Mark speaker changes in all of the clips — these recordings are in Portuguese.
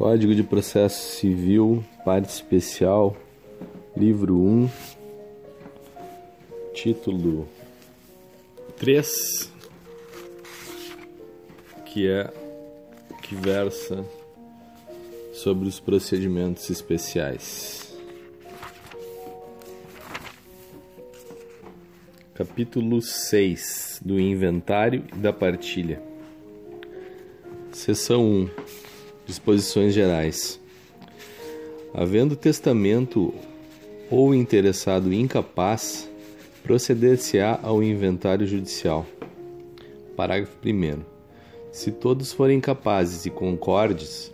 Speaker 1: Código de Processo Civil, parte especial, livro 1, título 3, que é que versa sobre os procedimentos especiais. Capítulo 6 do Inventário e da Partilha. Seção 1 Disposições gerais. Havendo testamento ou interessado incapaz, proceder-se-á ao inventário judicial. Parágrafo 1. Se todos forem capazes e concordes,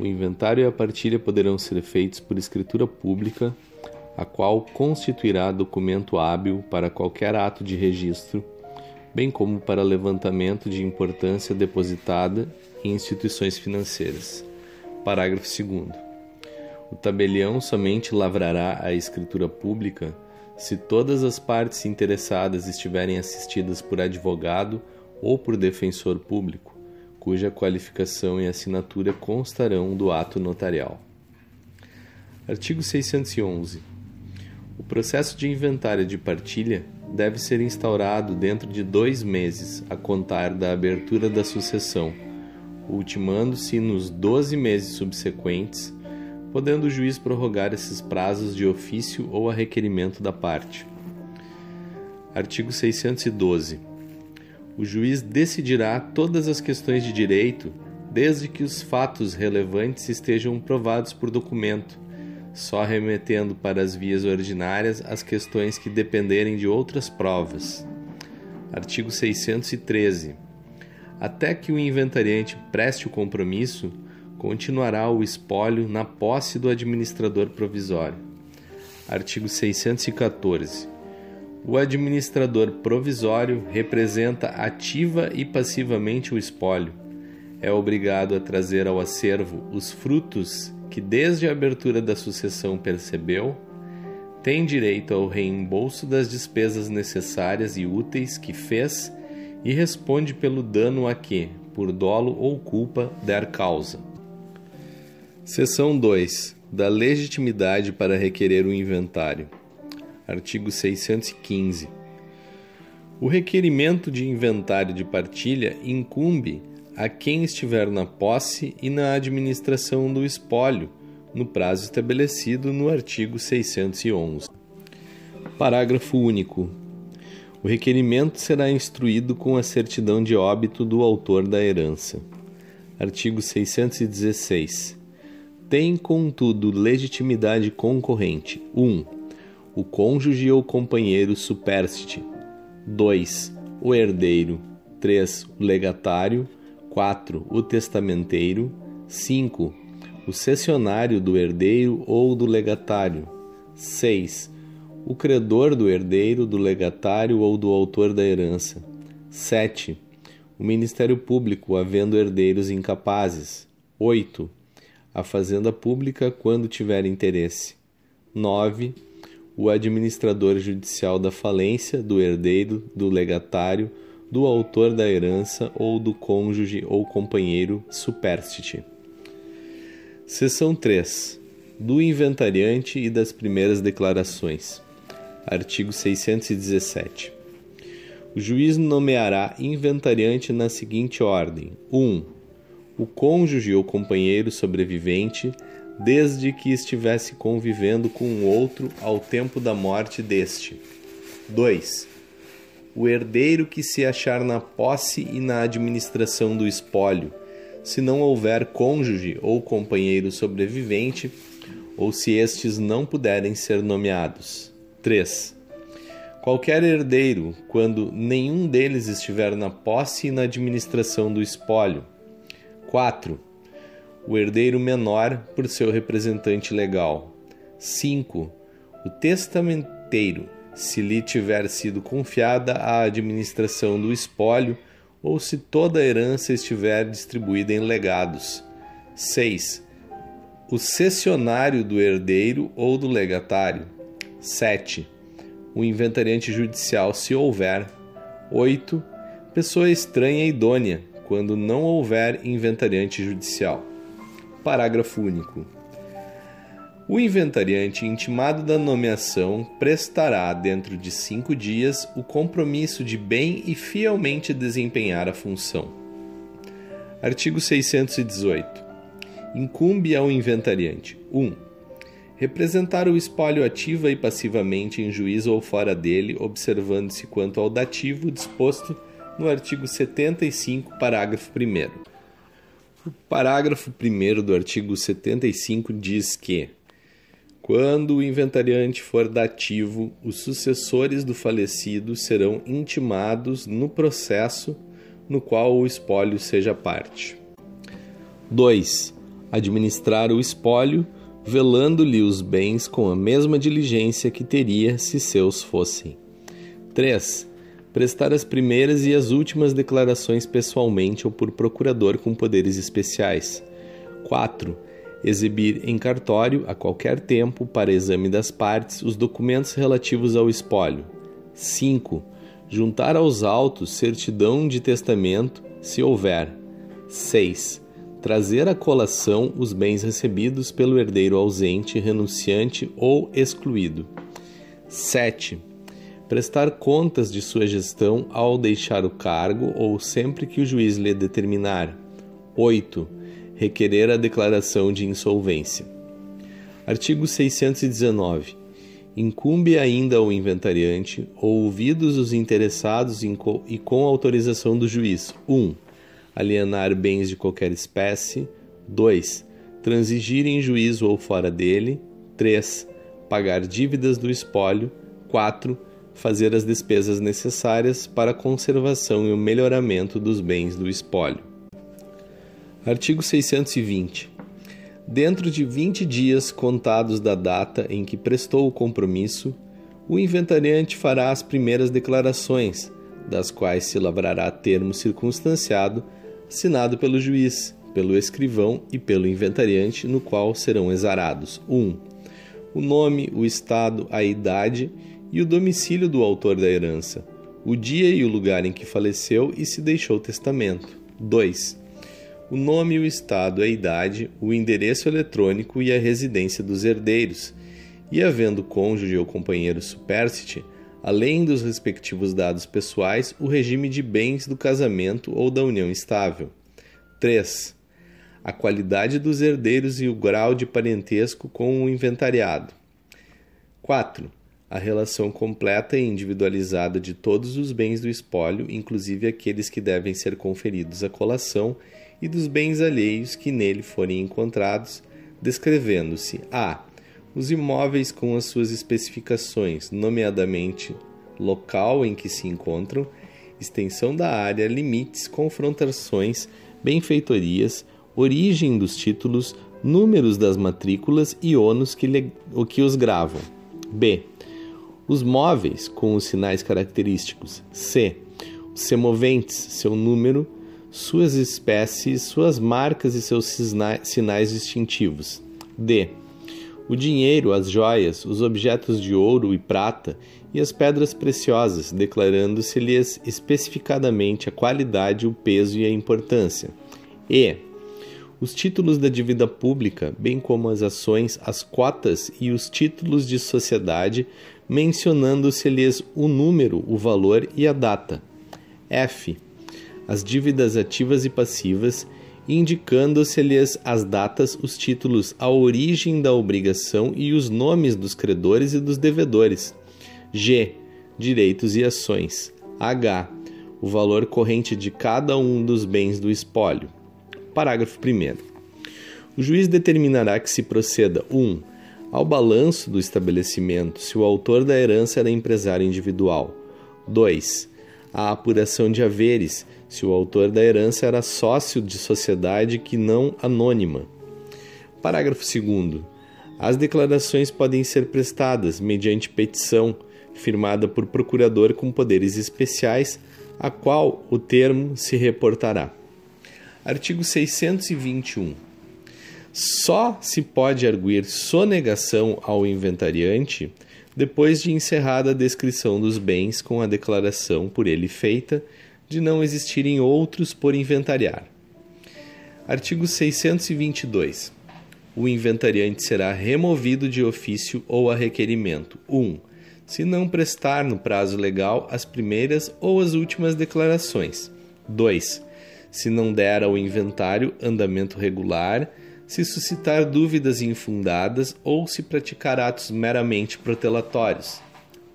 Speaker 1: o inventário e a partilha poderão ser feitos por escritura pública, a qual constituirá documento hábil para qualquer ato de registro, bem como para levantamento de importância depositada em instituições financeiras. Parágrafo 2. O tabelião somente lavrará a escritura pública se todas as partes interessadas estiverem assistidas por advogado ou por defensor público, cuja qualificação e assinatura constarão do ato notarial. Artigo 611. O processo de inventário de partilha deve ser instaurado dentro de dois meses a contar da abertura da sucessão ultimando-se nos 12 meses subsequentes, podendo o juiz prorrogar esses prazos de ofício ou a requerimento da parte. Artigo 612. O juiz decidirá todas as questões de direito, desde que os fatos relevantes estejam provados por documento, só remetendo para as vias ordinárias as questões que dependerem de outras provas. Artigo 613 até que o inventariante preste o compromisso, continuará o espólio na posse do administrador provisório. Artigo 614. O administrador provisório representa ativa e passivamente o espólio. É obrigado a trazer ao acervo os frutos que desde a abertura da sucessão percebeu, tem direito ao reembolso das despesas necessárias e úteis que fez e responde pelo dano a que, por dolo ou culpa, der causa. Seção 2. Da legitimidade para requerer o inventário. Artigo 615. O requerimento de inventário de partilha incumbe a quem estiver na posse e na administração do espólio, no prazo estabelecido no artigo 611. Parágrafo único. O requerimento será instruído com a certidão de óbito do autor da herança. Artigo 616. Tem, contudo, legitimidade concorrente: 1. Um, o cônjuge ou companheiro superstite. 2. O herdeiro. 3. O legatário. 4. O testamenteiro. 5. O cessionário do herdeiro ou do legatário. 6 o credor do herdeiro, do legatário ou do autor da herança. 7. O Ministério Público, havendo herdeiros incapazes. 8. A Fazenda Pública, quando tiver interesse. 9. O administrador judicial da falência, do herdeiro, do legatário, do autor da herança ou do cônjuge ou companheiro superstite. Seção 3. Do inventariante e das primeiras declarações. Artigo 617. O juiz nomeará inventariante na seguinte ordem: 1. Um, o cônjuge ou companheiro sobrevivente, desde que estivesse convivendo com o outro ao tempo da morte deste. 2. O herdeiro que se achar na posse e na administração do espólio, se não houver cônjuge ou companheiro sobrevivente, ou se estes não puderem ser nomeados. 3. Qualquer herdeiro, quando nenhum deles estiver na posse e na administração do espólio. 4. O herdeiro menor por seu representante legal. 5. O testamenteiro, se lhe tiver sido confiada a administração do espólio ou se toda a herança estiver distribuída em legados. 6. O cessionário do herdeiro ou do legatário. 7. O inventariante judicial, se houver. 8. Pessoa estranha e idônea, quando não houver inventariante judicial. Parágrafo único. O inventariante intimado da nomeação prestará, dentro de cinco dias, o compromisso de bem e fielmente desempenhar a função. Artigo 618. Incumbe ao inventariante: 1. Um, representar o espólio ativa e passivamente em juízo ou fora dele, observando-se quanto ao dativo disposto no artigo 75, parágrafo 1. O parágrafo 1 do artigo 75 diz que quando o inventariante for dativo, os sucessores do falecido serão intimados no processo no qual o espólio seja parte. 2. Administrar o espólio, velando-lhe os bens com a mesma diligência que teria se seus fossem. 3. Prestar as primeiras e as últimas declarações pessoalmente ou por procurador com poderes especiais. 4 exibir em cartório, a qualquer tempo, para exame das partes, os documentos relativos ao espólio. 5. Juntar aos autos certidão de testamento, se houver. 6. Trazer à colação os bens recebidos pelo herdeiro ausente, renunciante ou excluído. 7. Prestar contas de sua gestão ao deixar o cargo ou sempre que o juiz lhe determinar. 8 requerer a declaração de insolvência. Artigo 619. Incumbe ainda ao inventariante, ouvidos os interessados e com autorização do juiz: 1. Um, alienar bens de qualquer espécie. 2. Transigir em juízo ou fora dele. 3. Pagar dívidas do espólio. 4. Fazer as despesas necessárias para a conservação e o melhoramento dos bens do espólio. Artigo 620. Dentro de 20 dias contados da data em que prestou o compromisso, o inventariante fará as primeiras declarações, das quais se lavrará termo circunstanciado, assinado pelo juiz, pelo escrivão e pelo inventariante, no qual serão exarados 1. Um, o nome, o estado, a idade e o domicílio do autor da herança, o dia e o lugar em que faleceu e se deixou testamento. 2 o nome, o estado, a idade, o endereço eletrônico e a residência dos herdeiros, e havendo cônjuge ou companheiro supérstite, além dos respectivos dados pessoais, o regime de bens do casamento ou da união estável. 3. A qualidade dos herdeiros e o grau de parentesco com o inventariado. 4. A relação completa e individualizada de todos os bens do espólio, inclusive aqueles que devem ser conferidos à colação e dos bens alheios que nele forem encontrados, descrevendo-se a os imóveis com as suas especificações, nomeadamente local em que se encontram, extensão da área, limites, confrontações, benfeitorias, origem dos títulos, números das matrículas e ônus que, o que os gravam. B. Os móveis com os sinais característicos. C. Os semoventes, seu número, suas espécies, suas marcas e seus sinais distintivos. D. O dinheiro, as joias, os objetos de ouro e prata e as pedras preciosas, declarando-se-lhes especificadamente a qualidade, o peso e a importância. E. Os títulos da dívida pública, bem como as ações, as cotas e os títulos de sociedade, mencionando-se-lhes o número, o valor e a data. F as dívidas ativas e passivas, indicando-se-lhes as datas, os títulos, a origem da obrigação e os nomes dos credores e dos devedores. G. Direitos e ações. H. O valor corrente de cada um dos bens do espólio. Parágrafo 1. O juiz determinará que se proceda 1. Um, ao balanço do estabelecimento, se o autor da herança era empresário individual. 2. A apuração de haveres, se o autor da herança era sócio de sociedade que não anônima. Parágrafo 2. As declarações podem ser prestadas mediante petição firmada por procurador com poderes especiais, a qual o termo se reportará. Artigo 621. Só se pode arguir sonegação ao inventariante depois de encerrada a descrição dos bens com a declaração por ele feita de não existirem outros por inventariar. Artigo 622. o inventariante será removido de ofício ou a requerimento. 1. Um, se não prestar no prazo legal as primeiras ou as últimas declarações. 2. Se não der ao inventário andamento regular, se suscitar dúvidas infundadas ou se praticar atos meramente protelatórios.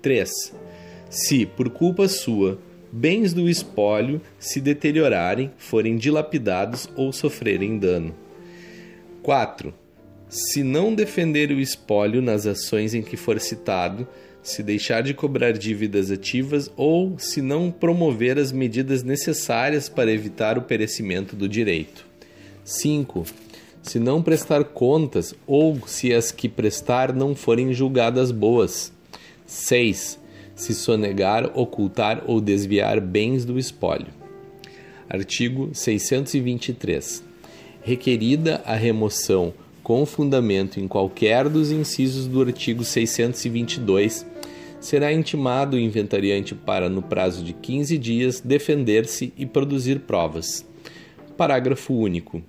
Speaker 1: 3. Se, por culpa sua, bens do espólio se deteriorarem, forem dilapidados ou sofrerem dano. 4. Se não defender o espólio nas ações em que for citado, se deixar de cobrar dívidas ativas ou se não promover as medidas necessárias para evitar o perecimento do direito. 5. Se não prestar contas ou se as que prestar não forem julgadas boas. 6. Se sonegar, ocultar ou desviar bens do espólio. Artigo 623. Requerida a remoção com fundamento em qualquer dos incisos do artigo 622, será intimado o inventariante para, no prazo de 15 dias, defender-se e produzir provas. Parágrafo único.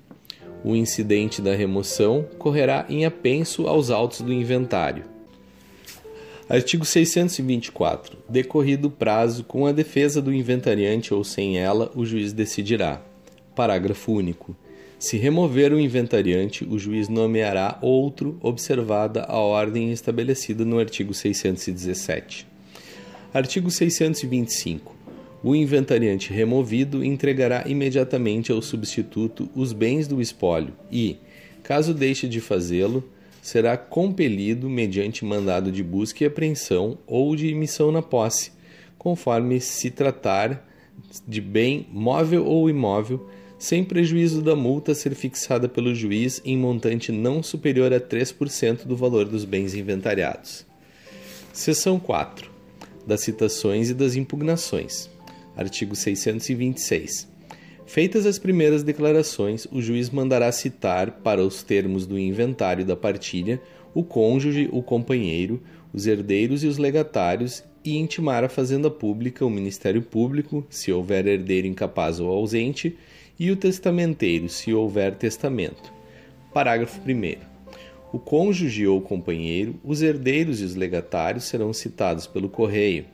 Speaker 1: O incidente da remoção correrá em apenso aos autos do inventário. Artigo 624. Decorrido o prazo, com a defesa do inventariante ou sem ela, o juiz decidirá. Parágrafo único. Se remover o inventariante, o juiz nomeará outro, observada a ordem estabelecida no artigo 617. Artigo 625. O inventariante removido entregará imediatamente ao substituto os bens do espólio e, caso deixe de fazê-lo, será compelido mediante mandado de busca e apreensão ou de emissão na posse, conforme se tratar de bem móvel ou imóvel sem prejuízo da multa ser fixada pelo juiz em montante não superior a 3% do valor dos bens inventariados. Seção 4. Das citações e das impugnações. Artigo 626. Feitas as primeiras declarações, o juiz mandará citar, para os termos do inventário da partilha, o cônjuge, o companheiro, os herdeiros e os legatários e intimar a Fazenda Pública, o Ministério Público, se houver herdeiro incapaz ou ausente, e o testamenteiro, se houver testamento. Parágrafo 1. O cônjuge ou companheiro, os herdeiros e os legatários serão citados pelo correio,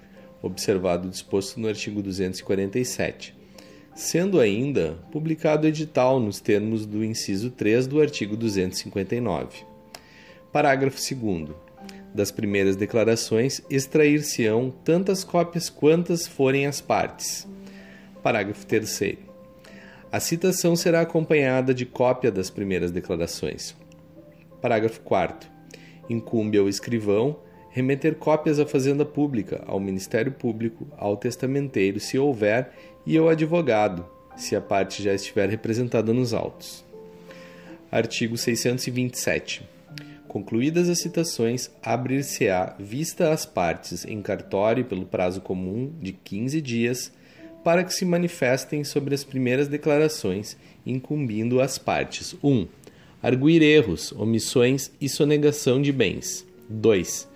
Speaker 1: observado o disposto no artigo 247, sendo ainda publicado edital nos termos do inciso 3 do artigo 259. Parágrafo 2. Das primeiras declarações, extrair-se-ão tantas cópias quantas forem as partes. Parágrafo 3. A citação será acompanhada de cópia das primeiras declarações. Parágrafo 4. Incumbe ao escrivão remeter cópias à Fazenda Pública, ao Ministério Público, ao testamenteiro, se houver, e ao advogado, se a parte já estiver representada nos autos. Artigo 627. Concluídas as citações, abrir-se-á vista às partes em cartório pelo prazo comum de 15 dias para que se manifestem sobre as primeiras declarações, incumbindo as partes. 1. Um, arguir erros, omissões e sonegação de bens. 2.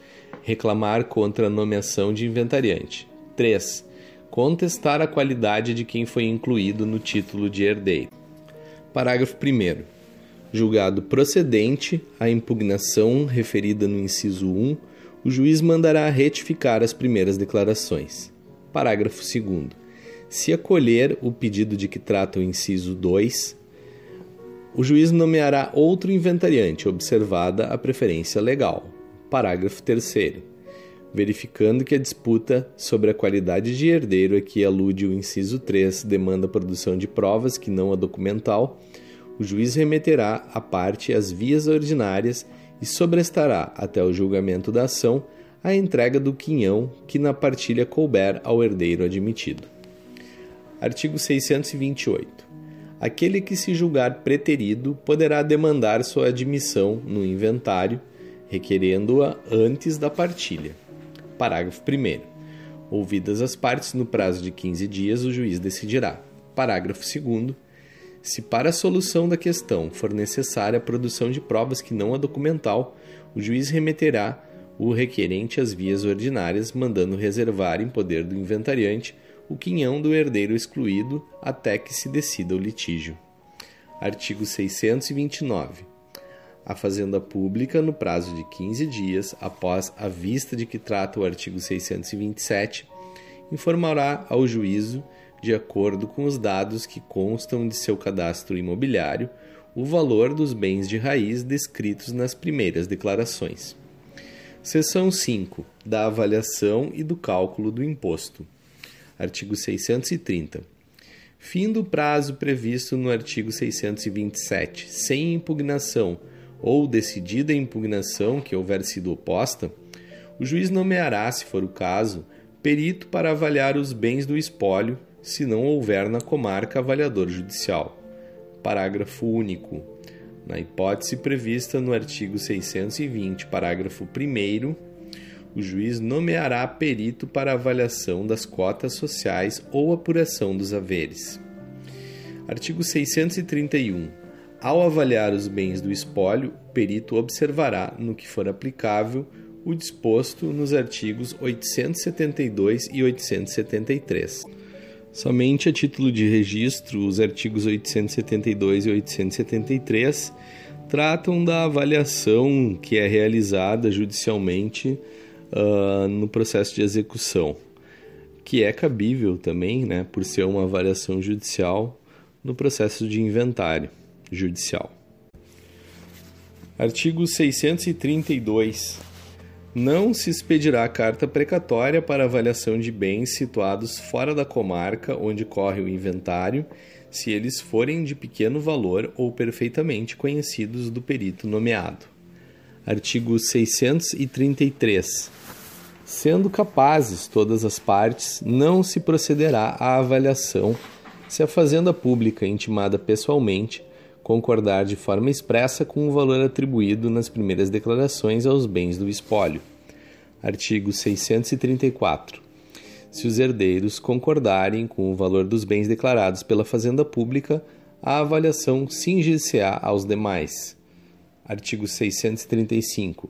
Speaker 1: Reclamar contra a nomeação de inventariante. 3. Contestar a qualidade de quem foi incluído no título de herdeiro. Parágrafo 1. Julgado procedente a impugnação referida no inciso 1, o juiz mandará retificar as primeiras declarações. Parágrafo 2. Se acolher o pedido de que trata o inciso 2, o juiz nomeará outro inventariante, observada a preferência legal. Parágrafo 3. Verificando que a disputa sobre a qualidade de herdeiro a que alude o inciso 3 demanda a produção de provas que não a documental, o juiz remeterá à parte as vias ordinárias e sobrestará, até o julgamento da ação, a entrega do quinhão que na partilha couber ao herdeiro admitido. Artigo 628. Aquele que se julgar preterido poderá demandar sua admissão no inventário, requerendo-a antes da partilha. Parágrafo 1. Ouvidas as partes no prazo de 15 dias, o juiz decidirá. Parágrafo 2. Se para a solução da questão for necessária a produção de provas que não a documental, o juiz remeterá o requerente às vias ordinárias, mandando reservar em poder do inventariante o quinhão do herdeiro excluído até que se decida o litígio. Artigo 629. A Fazenda Pública, no prazo de 15 dias após a vista de que trata o artigo 627, informará ao juízo, de acordo com os dados que constam de seu cadastro imobiliário, o valor dos bens de raiz descritos nas primeiras declarações. Seção 5. Da avaliação e do cálculo do imposto. Artigo 630. Fim do prazo previsto no artigo 627, sem impugnação ou decidida a impugnação que houver sido oposta, o juiz nomeará, se for o caso, perito para avaliar os bens do espólio, se não houver na comarca avaliador judicial. Parágrafo único. Na hipótese prevista no artigo 620, parágrafo 1, o juiz nomeará perito para avaliação das cotas sociais ou apuração dos haveres. Artigo 631. Ao avaliar os bens do espólio, o perito observará, no que for aplicável, o disposto nos artigos 872 e 873. Somente a título de registro, os artigos 872 e 873 tratam da avaliação que é realizada judicialmente uh, no processo de execução, que é cabível também, né, por ser uma avaliação judicial no processo de inventário judicial. Artigo 632. Não se expedirá carta precatória para avaliação de bens situados fora da comarca onde corre o inventário, se eles forem de pequeno valor ou perfeitamente conhecidos do perito nomeado. Artigo 633. Sendo capazes todas as partes, não se procederá à avaliação se a fazenda pública intimada pessoalmente concordar de forma expressa com o valor atribuído nas primeiras declarações aos bens do espólio. Artigo 634. Se os herdeiros concordarem com o valor dos bens declarados pela Fazenda Pública, a avaliação cingir-se-á aos demais. Artigo 635.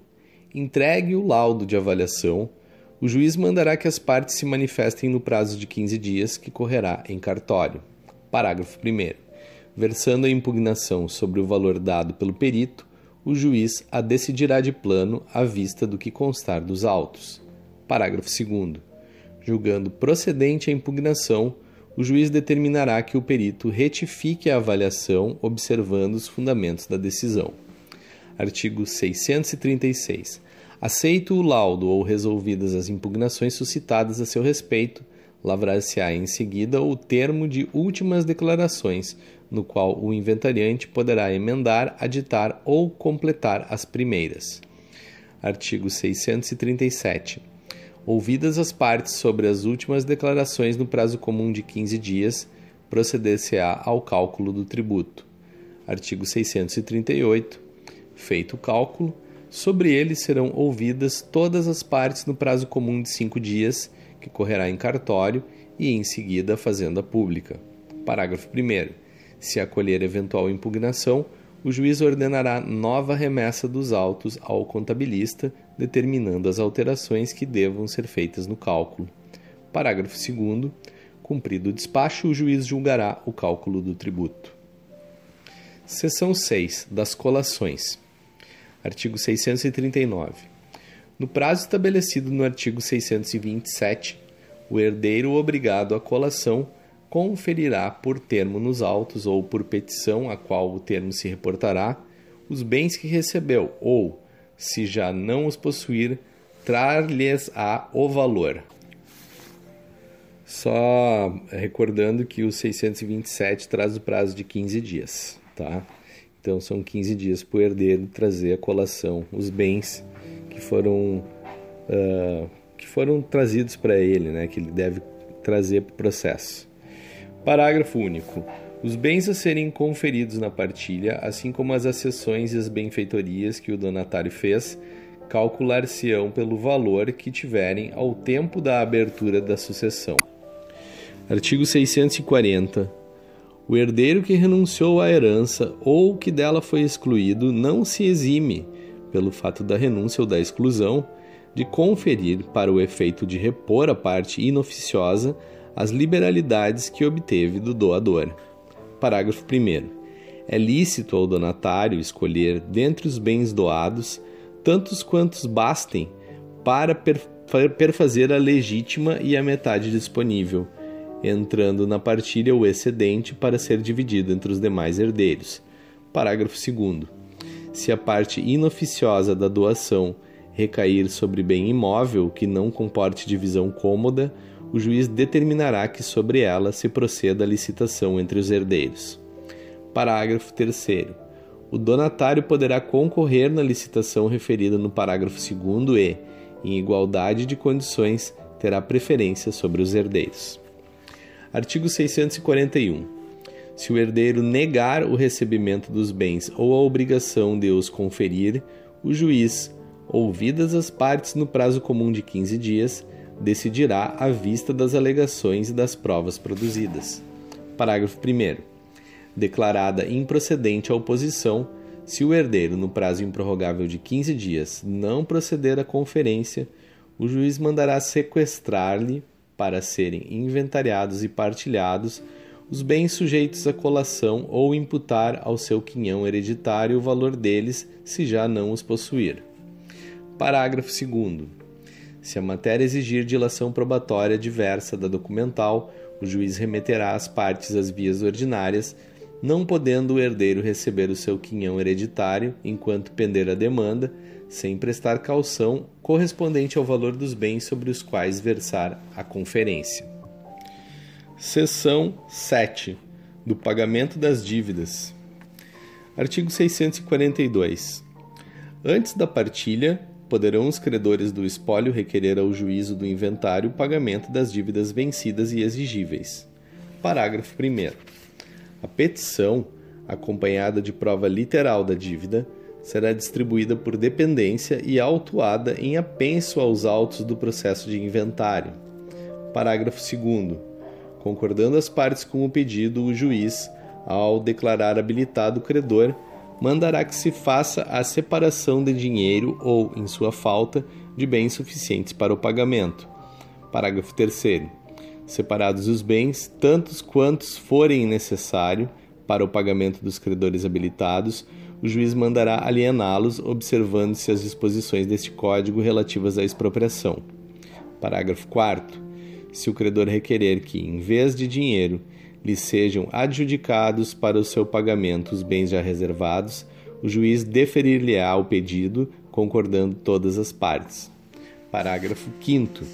Speaker 1: Entregue o laudo de avaliação, o juiz mandará que as partes se manifestem no prazo de 15 dias, que correrá em cartório. Parágrafo 1 versando a impugnação sobre o valor dado pelo perito, o juiz a decidirá de plano à vista do que constar dos autos. Parágrafo 2. Julgando procedente a impugnação, o juiz determinará que o perito retifique a avaliação observando os fundamentos da decisão. Artigo 636. Aceito o laudo ou resolvidas as impugnações suscitadas a seu respeito, lavrar-se-á em seguida o termo de últimas declarações, no qual o inventariante poderá emendar, aditar ou completar as primeiras. Artigo 637. Ouvidas as partes sobre as últimas declarações no prazo comum de 15 dias, proceder-se-á ao cálculo do tributo. Artigo 638. Feito o cálculo, sobre ele serão ouvidas todas as partes no prazo comum de cinco dias, que correrá em cartório e em seguida a Fazenda Pública. Parágrafo 1. Se acolher eventual impugnação, o juiz ordenará nova remessa dos autos ao contabilista, determinando as alterações que devam ser feitas no cálculo. Parágrafo 2. Cumprido o despacho, o juiz julgará o cálculo do tributo. Seção 6. Das colações. Artigo 639. No prazo estabelecido no artigo 627, o herdeiro obrigado à colação conferirá por termo nos autos ou por petição a qual o termo se reportará os bens que recebeu ou, se já não os possuir, trar-lhes-á o valor. Só recordando que o 627 traz o prazo de 15 dias, tá? Então são 15 dias para o herdeiro trazer a colação, os bens que foram, uh, que foram trazidos para ele, né? Que ele deve trazer para o processo. Parágrafo único. Os bens a serem conferidos na partilha, assim como as acessões e as benfeitorias que o donatário fez, calcular-se-ão pelo valor que tiverem ao tempo da abertura da sucessão. Artigo 640. O herdeiro que renunciou à herança ou que dela foi excluído não se exime, pelo fato da renúncia ou da exclusão, de conferir, para o efeito de repor a parte inoficiosa, as liberalidades que obteve do doador. Parágrafo 1. É lícito ao donatário escolher dentre os bens doados tantos quantos bastem para perfazer a legítima e a metade disponível, entrando na partilha o excedente para ser dividido entre os demais herdeiros. Parágrafo 2. Se a parte inoficiosa da doação recair sobre bem imóvel que não comporte divisão cômoda, o juiz determinará que sobre ela se proceda a licitação entre os herdeiros. Parágrafo 3. O donatário poderá concorrer na licitação referida no parágrafo 2 e, em igualdade de condições, terá preferência sobre os herdeiros. Artigo 641. Se o herdeiro negar o recebimento dos bens ou a obrigação de os conferir, o juiz, ouvidas as partes no prazo comum de 15 dias, decidirá à vista das alegações e das provas produzidas. Parágrafo 1. Declarada improcedente a oposição, se o herdeiro, no prazo improrrogável de 15 dias, não proceder à conferência, o juiz mandará sequestrar-lhe, para serem inventariados e partilhados, os bens sujeitos à colação ou imputar ao seu quinhão hereditário o valor deles, se já não os possuir. Parágrafo 2. Se a matéria exigir dilação probatória diversa da documental, o juiz remeterá as partes às vias ordinárias não podendo o herdeiro receber o seu quinhão hereditário enquanto pender a demanda, sem prestar calção correspondente ao valor dos bens sobre os quais versar a conferência. Seção 7 do pagamento das dívidas. Artigo 642. Antes da partilha, poderão os credores do espólio requerer ao juízo do inventário o pagamento das dívidas vencidas e exigíveis. Parágrafo 1. A petição, acompanhada de prova literal da dívida, será distribuída por dependência e autuada em apenso aos autos do processo de inventário. Parágrafo 2. Concordando as partes com o pedido, o juiz, ao declarar habilitado o credor, mandará que se faça a separação de dinheiro ou, em sua falta, de bens suficientes para o pagamento. Parágrafo 3 separados os bens, tantos quantos forem necessário para o pagamento dos credores habilitados, o juiz mandará aliená-los, observando-se as disposições deste Código relativas à expropriação. Parágrafo 4. Se o credor requerer que, em vez de dinheiro, lhe sejam adjudicados para o seu pagamento os bens já reservados, o juiz deferir-lhe-á o pedido, concordando todas as partes. Parágrafo 5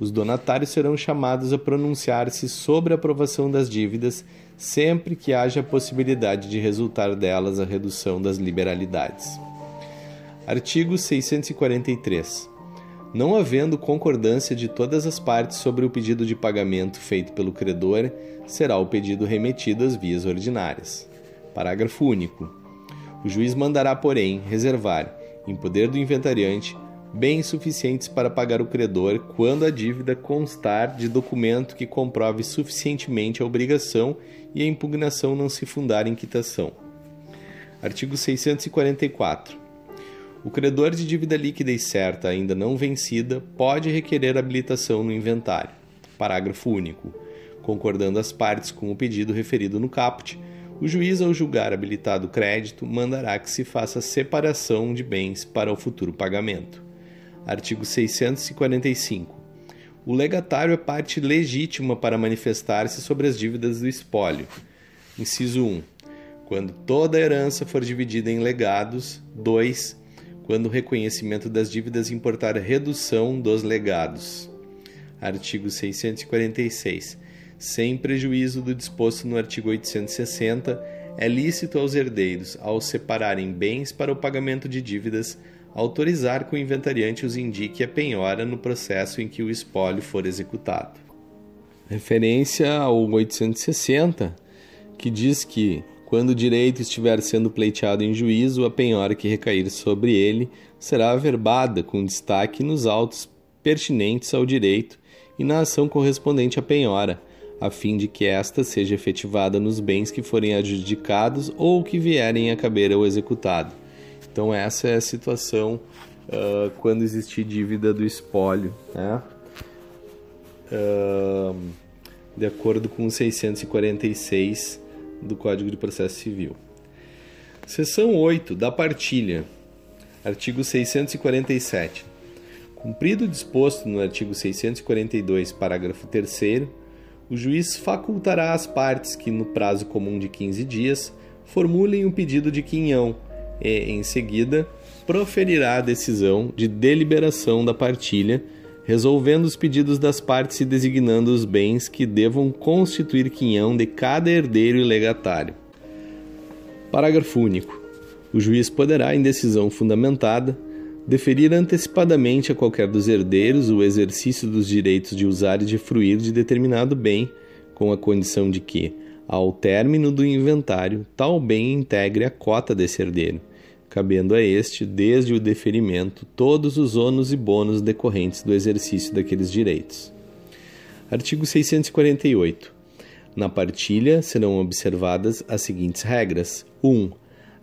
Speaker 1: os donatários serão chamados a pronunciar-se sobre a aprovação das dívidas sempre que haja possibilidade de resultar delas a redução das liberalidades. Artigo 643. Não havendo concordância de todas as partes sobre o pedido de pagamento feito pelo credor, será o pedido remetido às vias ordinárias. Parágrafo único. O juiz mandará, porém, reservar, em poder do inventariante, bens suficientes para pagar o credor quando a dívida constar de documento que comprove suficientemente a obrigação e a impugnação não se fundar em quitação. Artigo 644. O credor de dívida líquida e certa ainda não vencida pode requerer habilitação no inventário. Parágrafo único. Concordando as partes com o pedido referido no caput, o juiz, ao julgar habilitado o crédito, mandará que se faça separação de bens para o futuro pagamento. Artigo 645. O legatário é parte legítima para manifestar-se sobre as dívidas do espólio. Inciso 1. Quando toda a herança for dividida em legados. 2. Quando o reconhecimento das dívidas importar redução dos legados. Artigo 646. Sem prejuízo do disposto no artigo 860, é lícito aos herdeiros, ao separarem bens para o pagamento de dívidas, autorizar que o inventariante os indique a penhora no processo em que o espólio for executado. Referência ao 860, que diz que, quando o direito estiver sendo pleiteado em juízo, a penhora que recair sobre ele será averbada com destaque nos autos pertinentes ao direito e na ação correspondente à penhora, a fim de que esta seja efetivada nos bens que forem adjudicados ou que vierem a caber ao executado então essa é a situação uh, quando existir dívida do espólio, né? Uh, de acordo com o 646 do Código de Processo Civil. Seção 8 da partilha. Artigo 647. Cumprido o disposto no artigo 642, parágrafo 3 o juiz facultará às partes que, no prazo comum de 15 dias, formulem o pedido de quinhão e, em seguida, proferirá a decisão de deliberação da partilha, resolvendo os pedidos das partes e designando os bens que devam constituir quinhão de cada herdeiro e legatário. Parágrafo único. O juiz poderá, em decisão fundamentada, deferir antecipadamente a qualquer dos herdeiros o exercício dos direitos de usar e de fruir de determinado bem, com a condição de que, ao término do inventário, tal bem integre a cota desse herdeiro, cabendo a este, desde o deferimento, todos os ônus e bônus decorrentes do exercício daqueles direitos. Artigo 648. Na partilha serão observadas as seguintes regras: 1. Um,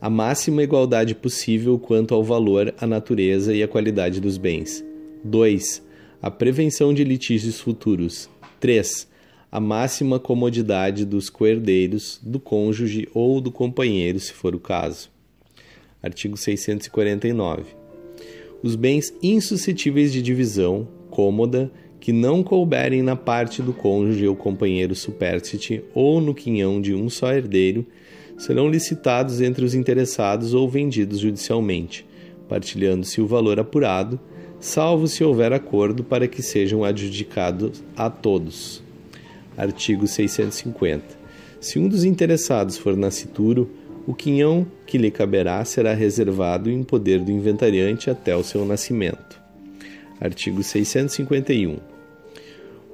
Speaker 1: a máxima igualdade possível quanto ao valor, a natureza e a qualidade dos bens. 2. A prevenção de litígios futuros. 3. A máxima comodidade dos coerdeiros, do cônjuge ou do companheiro, se for o caso. Artigo 649. Os bens insuscetíveis de divisão, cômoda, que não couberem na parte do cônjuge ou companheiro supérstite ou no quinhão de um só herdeiro, serão licitados entre os interessados ou vendidos judicialmente, partilhando-se o valor apurado, salvo se houver acordo para que sejam adjudicados a todos. Artigo 650. Se um dos interessados for nascituro, o quinhão que lhe caberá será reservado em poder do inventariante até o seu nascimento. Artigo 651.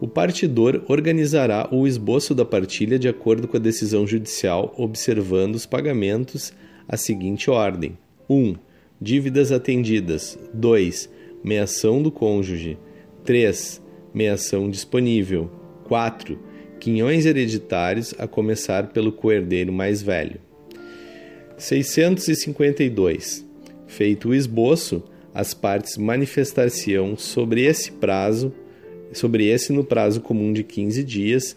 Speaker 1: O partidor organizará o esboço da partilha de acordo com a decisão judicial, observando os pagamentos à seguinte ordem: 1. Um, dívidas atendidas. 2. Meação do cônjuge. 3. Meação disponível. 4. Quinhões hereditários, a começar pelo coerdeiro mais velho. 652. Feito o esboço, as partes manifestar-se-ão sobre esse prazo sobre esse no prazo comum de 15 dias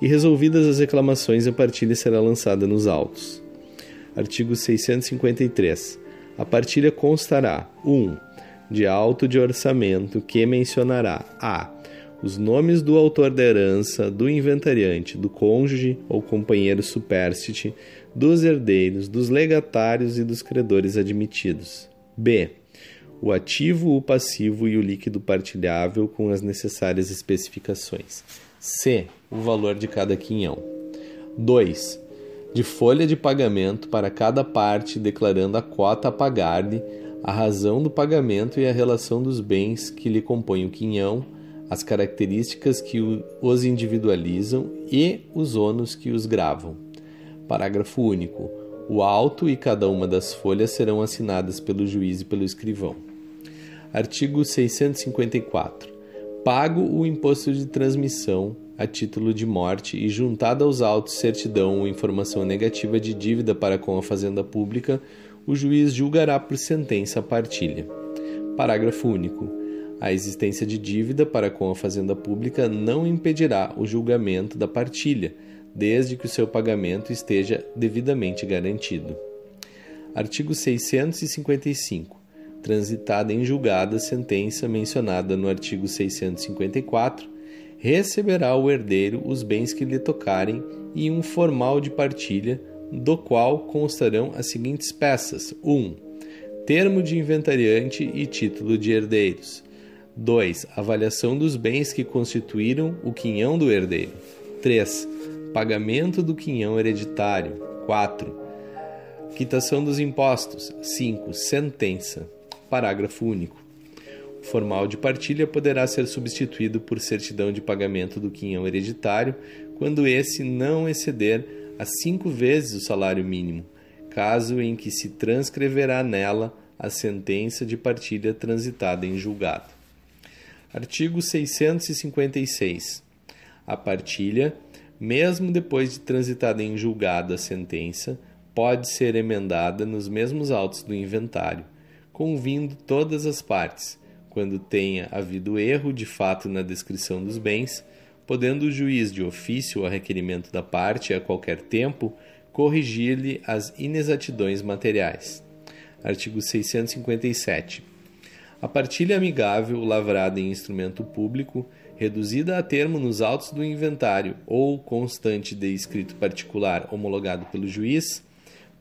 Speaker 1: e resolvidas as reclamações, a partilha será lançada nos autos. Artigo 653. A partilha constará 1. Um, de auto de orçamento que mencionará a. Os nomes do autor da herança, do inventariante, do cônjuge ou companheiro supérstite, dos herdeiros, dos legatários e dos credores admitidos. B o ativo, o passivo e o líquido partilhável com as necessárias especificações. C. O valor de cada quinhão. 2. De folha de pagamento para cada parte, declarando a cota a pagar-lhe, a razão do pagamento e a relação dos bens que lhe compõem o quinhão, as características que os individualizam e os ônus que os gravam. Parágrafo único. O auto e cada uma das folhas serão assinadas pelo juiz e pelo escrivão. Artigo 654. Pago o imposto de transmissão a título de morte e juntada aos autos certidão ou informação negativa de dívida para com a fazenda pública, o juiz julgará por sentença a partilha. Parágrafo único. A existência de dívida para com a fazenda pública não impedirá o julgamento da partilha, desde que o seu pagamento esteja devidamente garantido. Artigo 655 transitada em julgada sentença mencionada no artigo 654, receberá o herdeiro os bens que lhe tocarem e um formal de partilha, do qual constarão as seguintes peças: 1. Um, termo de inventariante e título de herdeiros. 2. Avaliação dos bens que constituíram o quinhão do herdeiro. 3. Pagamento do quinhão hereditário. 4. Quitação dos impostos. 5. Sentença. Parágrafo único. O formal de partilha poderá ser substituído por certidão de pagamento do quinhão hereditário quando esse não exceder a cinco vezes o salário mínimo, caso em que se transcreverá nela a sentença de partilha transitada em julgado. Artigo 656. A partilha, mesmo depois de transitada em julgado a sentença, pode ser emendada nos mesmos autos do inventário convindo todas as partes, quando tenha havido erro de fato na descrição dos bens, podendo o juiz de ofício a requerimento da parte a qualquer tempo corrigir-lhe as inexatidões materiais. Artigo 657. A partilha amigável lavrada em instrumento público, reduzida a termo nos autos do inventário ou constante de escrito particular homologado pelo juiz,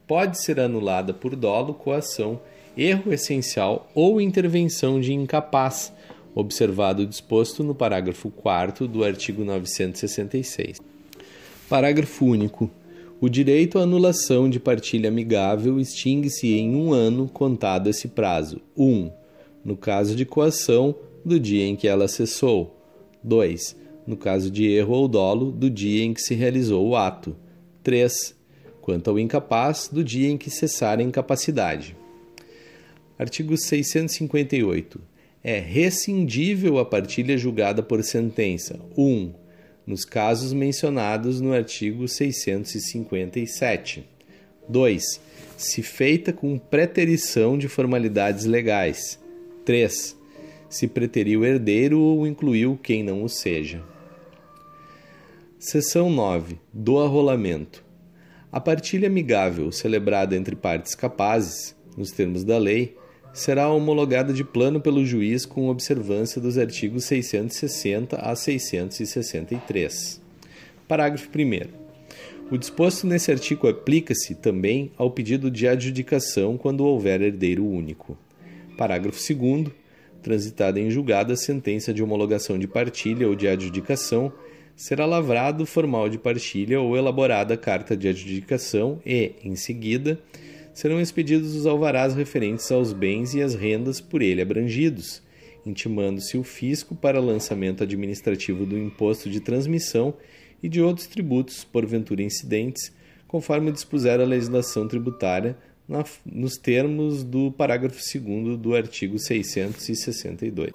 Speaker 1: pode ser anulada por dolo, coação, erro essencial ou intervenção de incapaz, observado o disposto no parágrafo 4 do artigo 966. Parágrafo único. O direito à anulação de partilha amigável extingue-se em um ano contado esse prazo. 1. Um, no caso de coação, do dia em que ela cessou. 2. No caso de erro ou dolo, do dia em que se realizou o ato. 3 quanto ao incapaz do dia em que cessar a incapacidade. Artigo 658. É rescindível a partilha julgada por sentença. 1. Nos casos mencionados no artigo 657. 2. Se feita com preterição de formalidades legais. 3. Se preteriu herdeiro ou incluiu quem não o seja. Seção 9. Do arrolamento. A partilha amigável celebrada entre partes capazes, nos termos da lei, será homologada de plano pelo juiz com observância dos artigos 660 a 663. Parágrafo 1. O disposto nesse artigo aplica-se também ao pedido de adjudicação quando houver herdeiro único. Parágrafo 2. Transitada em julgado a sentença de homologação de partilha ou de adjudicação, será lavrado formal de partilha ou elaborada carta de adjudicação e, em seguida, serão expedidos os alvarás referentes aos bens e às rendas por ele abrangidos, intimando-se o fisco para lançamento administrativo do imposto de transmissão e de outros tributos, porventura incidentes, conforme dispuser a legislação tributária na, nos termos do parágrafo 2 do artigo 662.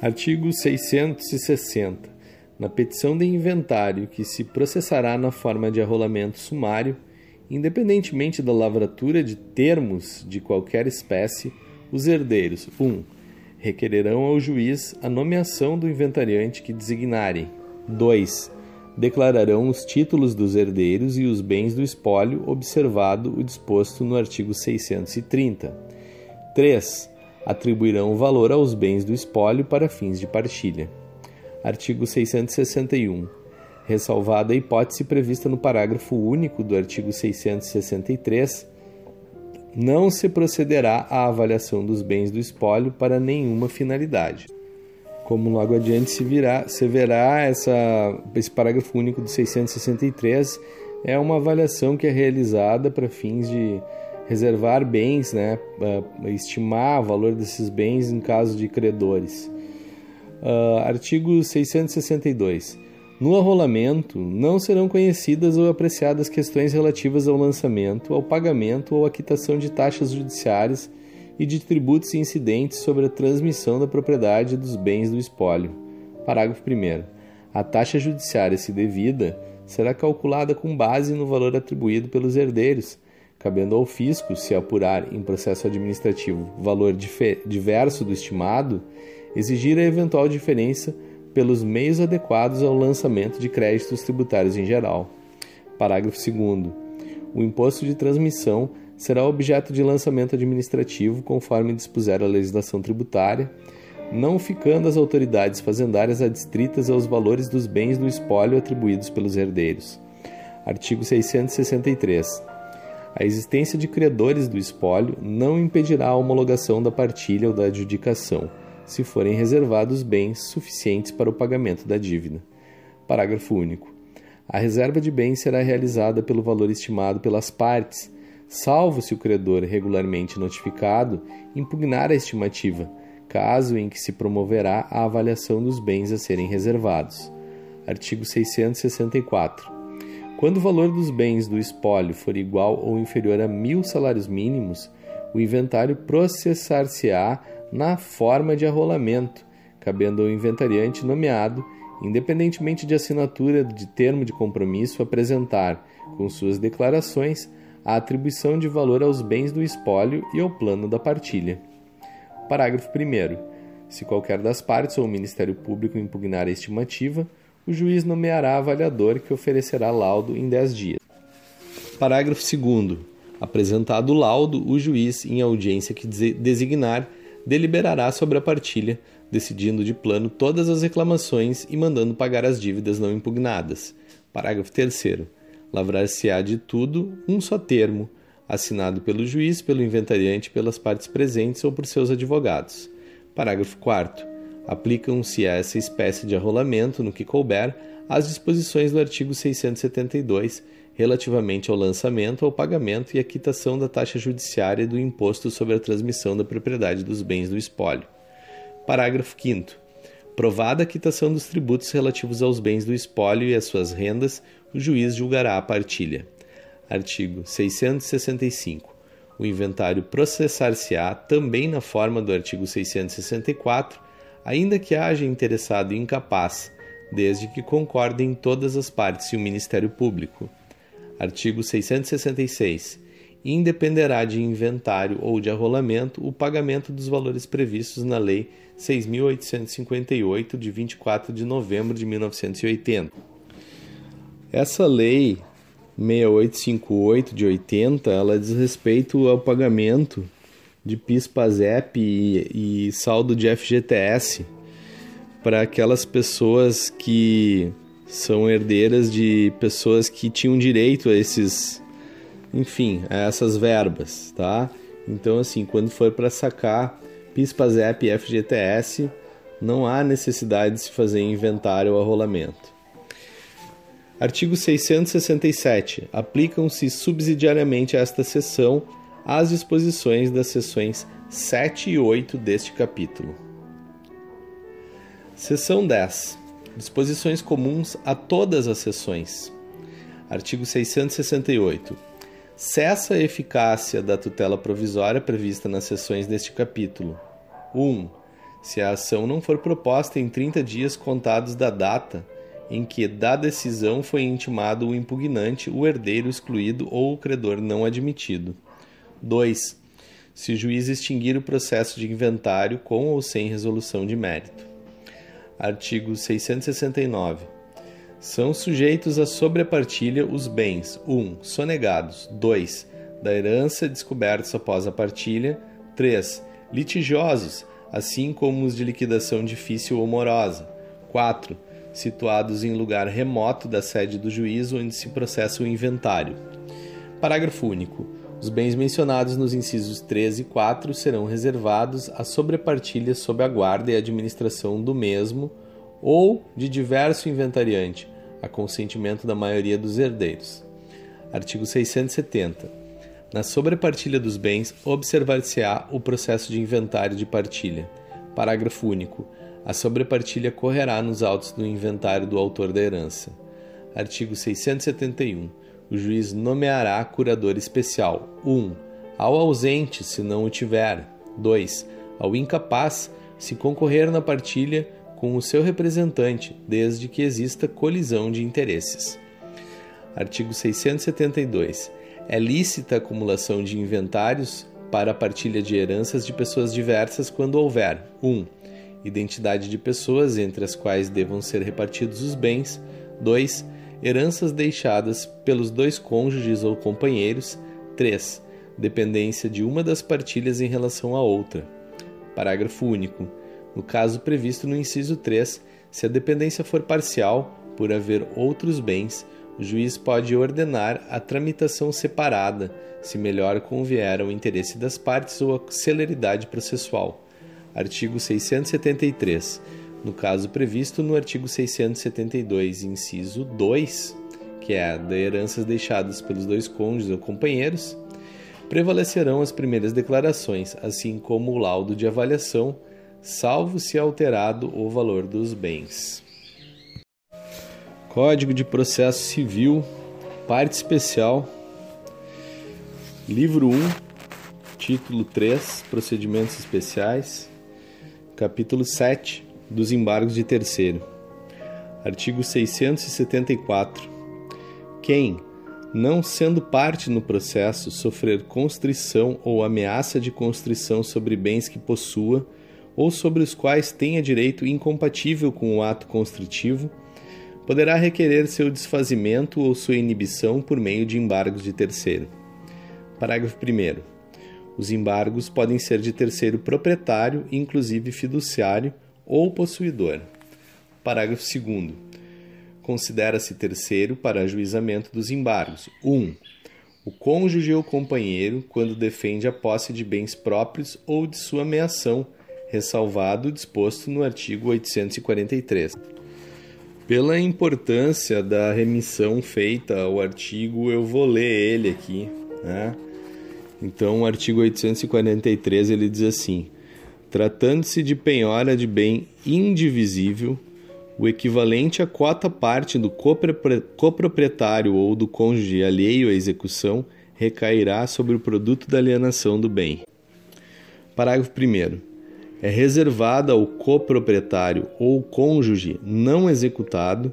Speaker 1: Artigo 660 na petição de inventário que se processará na forma de arrolamento sumário, independentemente da lavratura de termos de qualquer espécie, os herdeiros 1. Um, requererão ao juiz a nomeação do inventariante que designarem. 2. Declararão os títulos dos herdeiros e os bens do espólio, observado o disposto no artigo 630. 3. Atribuirão valor aos bens do espólio para fins de partilha. Artigo 661. Ressalvada a hipótese prevista no parágrafo único do artigo 663, não se procederá à avaliação dos bens do espólio para nenhuma finalidade. Como logo adiante se, virá, se verá, essa, esse parágrafo único do 663 é uma avaliação que é realizada para fins de reservar bens, né, estimar o valor desses bens em caso de credores. Uh, artigo 662. No arrolamento, não serão conhecidas ou apreciadas questões relativas ao lançamento, ao pagamento ou à quitação de taxas judiciárias e de tributos incidentes sobre a transmissão da propriedade dos bens do espólio. Parágrafo 1. A taxa judiciária, se devida, será calculada com base no valor atribuído pelos herdeiros, cabendo ao fisco, se apurar em processo administrativo valor diverso do estimado, exigir a eventual diferença pelos meios adequados ao lançamento de créditos tributários em geral. Parágrafo 2. O imposto de transmissão será objeto de lançamento administrativo conforme dispuser a legislação tributária, não ficando as autoridades fazendárias adstritas aos valores dos bens do espólio atribuídos pelos herdeiros. Artigo 663. A existência de credores do espólio não impedirá a homologação da partilha ou da adjudicação se forem reservados bens suficientes para o pagamento da dívida. Parágrafo único. A reserva de bens será realizada pelo valor estimado pelas partes, salvo se o credor regularmente notificado impugnar a estimativa, caso em que se promoverá a avaliação dos bens a serem reservados. Artigo 664. Quando o valor dos bens do espólio for igual ou inferior a mil salários mínimos, o inventário processar-se-á na forma de arrolamento, cabendo ao inventariante nomeado, independentemente de assinatura de termo de compromisso, apresentar, com suas declarações, a atribuição de valor aos bens do espólio e ao plano da partilha. Parágrafo 1. Se qualquer das partes ou o Ministério Público impugnar a estimativa, o juiz nomeará avaliador que oferecerá laudo em 10 dias. Parágrafo 2. Apresentado o laudo, o juiz, em audiência que designar, deliberará sobre a partilha, decidindo de plano todas as reclamações e mandando pagar as dívidas não impugnadas. Parágrafo 3. Lavrar-se-á de tudo um só termo, assinado pelo juiz, pelo inventariante, pelas partes presentes ou por seus advogados. Parágrafo 4. Aplicam-se a essa espécie de arrolamento, no que couber, as disposições do artigo 672, relativamente ao lançamento, ao pagamento e à quitação da taxa judiciária e do imposto sobre a transmissão da propriedade dos bens do espólio. Parágrafo 5. Provada a quitação dos tributos relativos aos bens do espólio e às suas rendas, o juiz julgará a partilha. Artigo 665. O inventário processar-se-á também na forma do artigo 664, ainda que haja interessado incapaz, desde que concordem todas as partes e o Ministério Público. Artigo 666. Independerá de inventário ou de arrolamento o pagamento dos valores previstos na Lei 6.858, de 24 de novembro de 1980. Essa lei 6858 de 80, ela diz respeito ao pagamento de PIS, PASEP e, e saldo de FGTS para aquelas pessoas que são herdeiras de pessoas que tinham direito a esses, enfim, a essas verbas, tá? Então, assim, quando for para sacar PIS, PASEP e FGTS, não há necessidade de se fazer inventário ou arrolamento. Artigo 667. Aplicam-se subsidiariamente a esta seção as disposições das seções 7 e 8 deste capítulo. Seção 10. Disposições comuns a todas as seções. Artigo 668. Cessa a eficácia da tutela provisória prevista nas seções deste capítulo. 1. Se a ação não for proposta em 30 dias contados da data em que da decisão foi intimado o impugnante, o herdeiro excluído ou o credor não admitido. 2. Se o juiz extinguir o processo de inventário com ou sem resolução de mérito. Artigo 669. São sujeitos à sobrepartilha os bens 1. Um, sonegados 2. Da herança descobertos após a partilha 3. Litigiosos, assim como os de liquidação difícil ou morosa 4 situados em lugar remoto da sede do juízo onde se processa o inventário. Parágrafo único. Os bens mencionados nos incisos 3 e 4 serão reservados à sobrepartilha sob a guarda e administração do mesmo ou de diverso inventariante, a consentimento da maioria dos herdeiros. Artigo 670. Na sobrepartilha dos bens, observar-se-á o processo de inventário de partilha. Parágrafo único. A sobrepartilha correrá nos autos do inventário do autor da herança. Artigo 671. O juiz nomeará curador especial. 1. Ao ausente, se não o tiver. 2. Ao incapaz, se concorrer na partilha com o seu representante, desde que exista colisão de interesses. Artigo 672. É lícita a acumulação de inventários para a partilha de heranças de pessoas diversas quando houver 1. Um, identidade de pessoas entre as quais devam ser repartidos os bens. 2. Heranças deixadas pelos dois cônjuges ou companheiros. 3. Dependência de uma das partilhas em relação à outra. Parágrafo único. No caso previsto no inciso 3, se a dependência for parcial, por haver outros bens, o juiz pode ordenar a tramitação separada, se melhor convier ao interesse das partes ou à celeridade processual artigo 673, no caso previsto no artigo 672, inciso 2, que é de heranças deixadas pelos dois cônjuges ou companheiros, prevalecerão as primeiras declarações, assim como o laudo de avaliação, salvo se alterado o valor dos bens. Código de Processo Civil, parte especial, livro 1, título 3, Procedimentos Especiais capítulo 7 dos embargos de terceiro. Artigo 674. Quem, não sendo parte no processo, sofrer constrição ou ameaça de constrição sobre bens que possua ou sobre os quais tenha direito incompatível com o ato constritivo, poderá requerer seu desfazimento ou sua inibição por meio de embargos de terceiro. Parágrafo 1. Os embargos podem ser de terceiro proprietário, inclusive fiduciário ou possuidor. Parágrafo 2. Considera-se terceiro para ajuizamento dos embargos: 1. Um, o cônjuge ou companheiro, quando defende a posse de bens próprios ou de sua ameação, ressalvado o disposto no artigo 843. Pela importância da remissão feita ao artigo, eu vou ler ele aqui. Né? Então, o artigo 843 ele diz assim: tratando-se de penhora de bem indivisível, o equivalente à quota parte do coproprietário ou do cônjuge alheio à execução recairá sobre o produto da alienação do bem. Parágrafo 1 é reservada ao coproprietário ou cônjuge não executado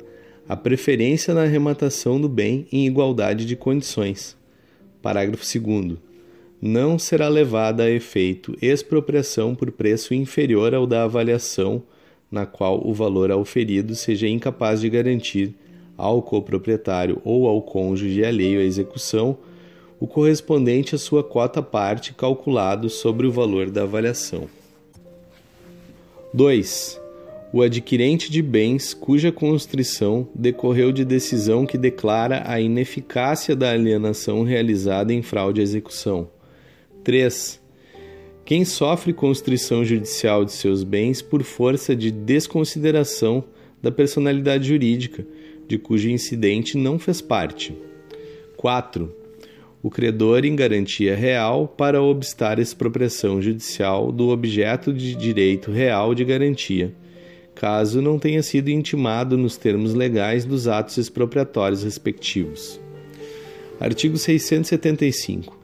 Speaker 1: a preferência na arrematação do bem em igualdade de condições. Parágrafo 2. Não será levada a efeito expropriação por preço inferior ao da avaliação na qual o valor auferido seja incapaz de garantir ao coproprietário ou ao cônjuge alheio à execução o correspondente à sua quota parte calculado sobre o valor da avaliação. 2. O adquirente de bens cuja constrição decorreu de decisão que declara a ineficácia da alienação realizada em fraude à execução. 3. Quem sofre constrição judicial de seus bens por força de desconsideração da personalidade jurídica, de cujo incidente não fez parte. 4 o credor em garantia real para obstar expropriação judicial do objeto de direito real de garantia, caso não tenha sido intimado nos termos legais dos atos expropriatórios respectivos. Artigo 675.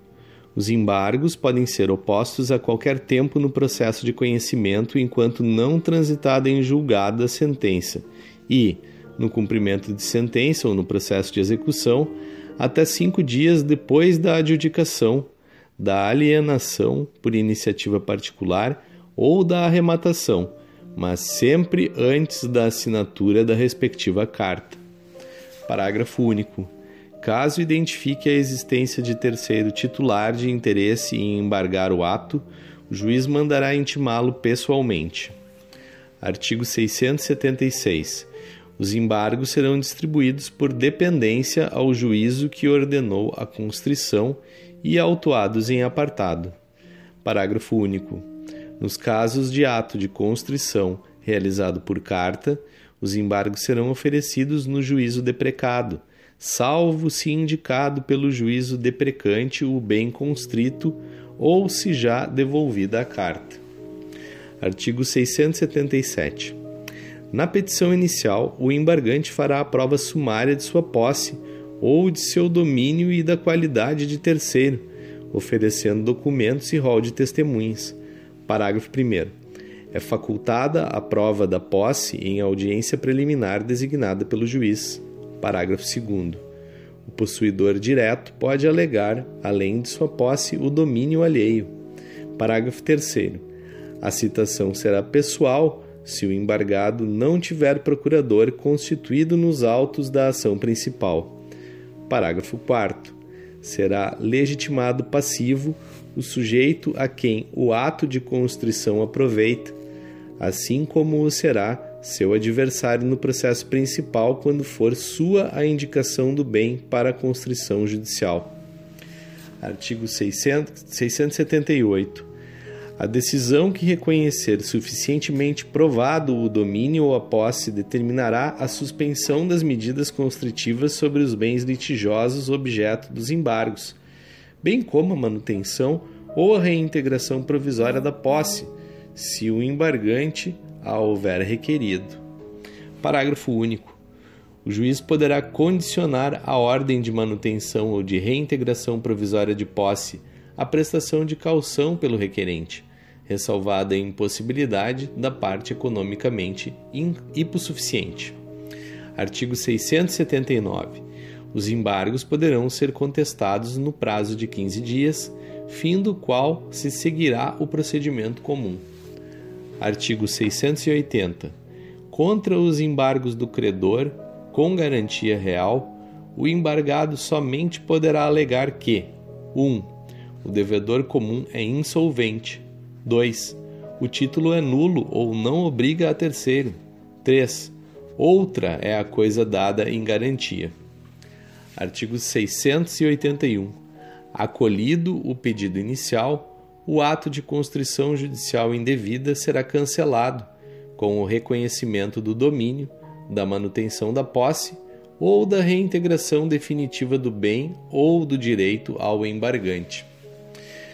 Speaker 1: Os embargos podem ser opostos a qualquer tempo no processo de conhecimento enquanto não transitada em julgado a sentença e, no cumprimento de sentença ou no processo de execução, até cinco dias depois da adjudicação, da alienação por iniciativa particular ou da arrematação, mas sempre antes da assinatura da respectiva carta. Parágrafo único. Caso identifique a existência de terceiro titular de interesse em embargar o ato, o juiz mandará intimá-lo pessoalmente. Artigo 676. Os embargos serão distribuídos por dependência ao juízo que ordenou a constrição e autuados em apartado. Parágrafo único. Nos casos de ato de constrição realizado por carta, os embargos serão oferecidos no juízo deprecado, salvo se indicado pelo juízo deprecante o bem constrito ou se já devolvida a carta. Artigo 677. Na petição inicial, o embargante fará a prova sumária de sua posse ou de seu domínio e da qualidade de terceiro, oferecendo documentos e rol de testemunhas. Parágrafo 1. É facultada a prova da posse em audiência preliminar designada pelo juiz. Parágrafo 2. O possuidor direto pode alegar, além de sua posse, o domínio alheio. Parágrafo 3. A citação será pessoal se o embargado não tiver procurador constituído nos autos da ação principal. Parágrafo 4. Será legitimado passivo o sujeito a quem o ato de constrição aproveita, assim como o será seu adversário no processo principal quando for sua a indicação do bem para a constrição judicial. Artigo 600, 678. A decisão que reconhecer suficientemente provado o domínio ou a posse determinará a suspensão das medidas constritivas sobre os bens litigiosos objeto dos embargos, bem como a manutenção ou a reintegração provisória da posse, se o embargante a houver requerido. Parágrafo único. O juiz poderá condicionar a ordem de manutenção ou de reintegração provisória de posse à prestação de caução pelo requerente, ressalvada a impossibilidade da parte economicamente hipossuficiente. Artigo 679. Os embargos poderão ser contestados no prazo de 15 dias, fim do qual se seguirá o procedimento comum. Artigo 680. Contra os embargos do credor, com garantia real, o embargado somente poderá alegar que 1. Um, o devedor comum é insolvente. 2. O título é nulo ou não obriga a terceiro. 3. Outra é a coisa dada em garantia. Artigo 681. Acolhido o pedido inicial, o ato de constrição judicial indevida será cancelado, com o reconhecimento do domínio, da manutenção da posse ou da reintegração definitiva do bem ou do direito ao embargante.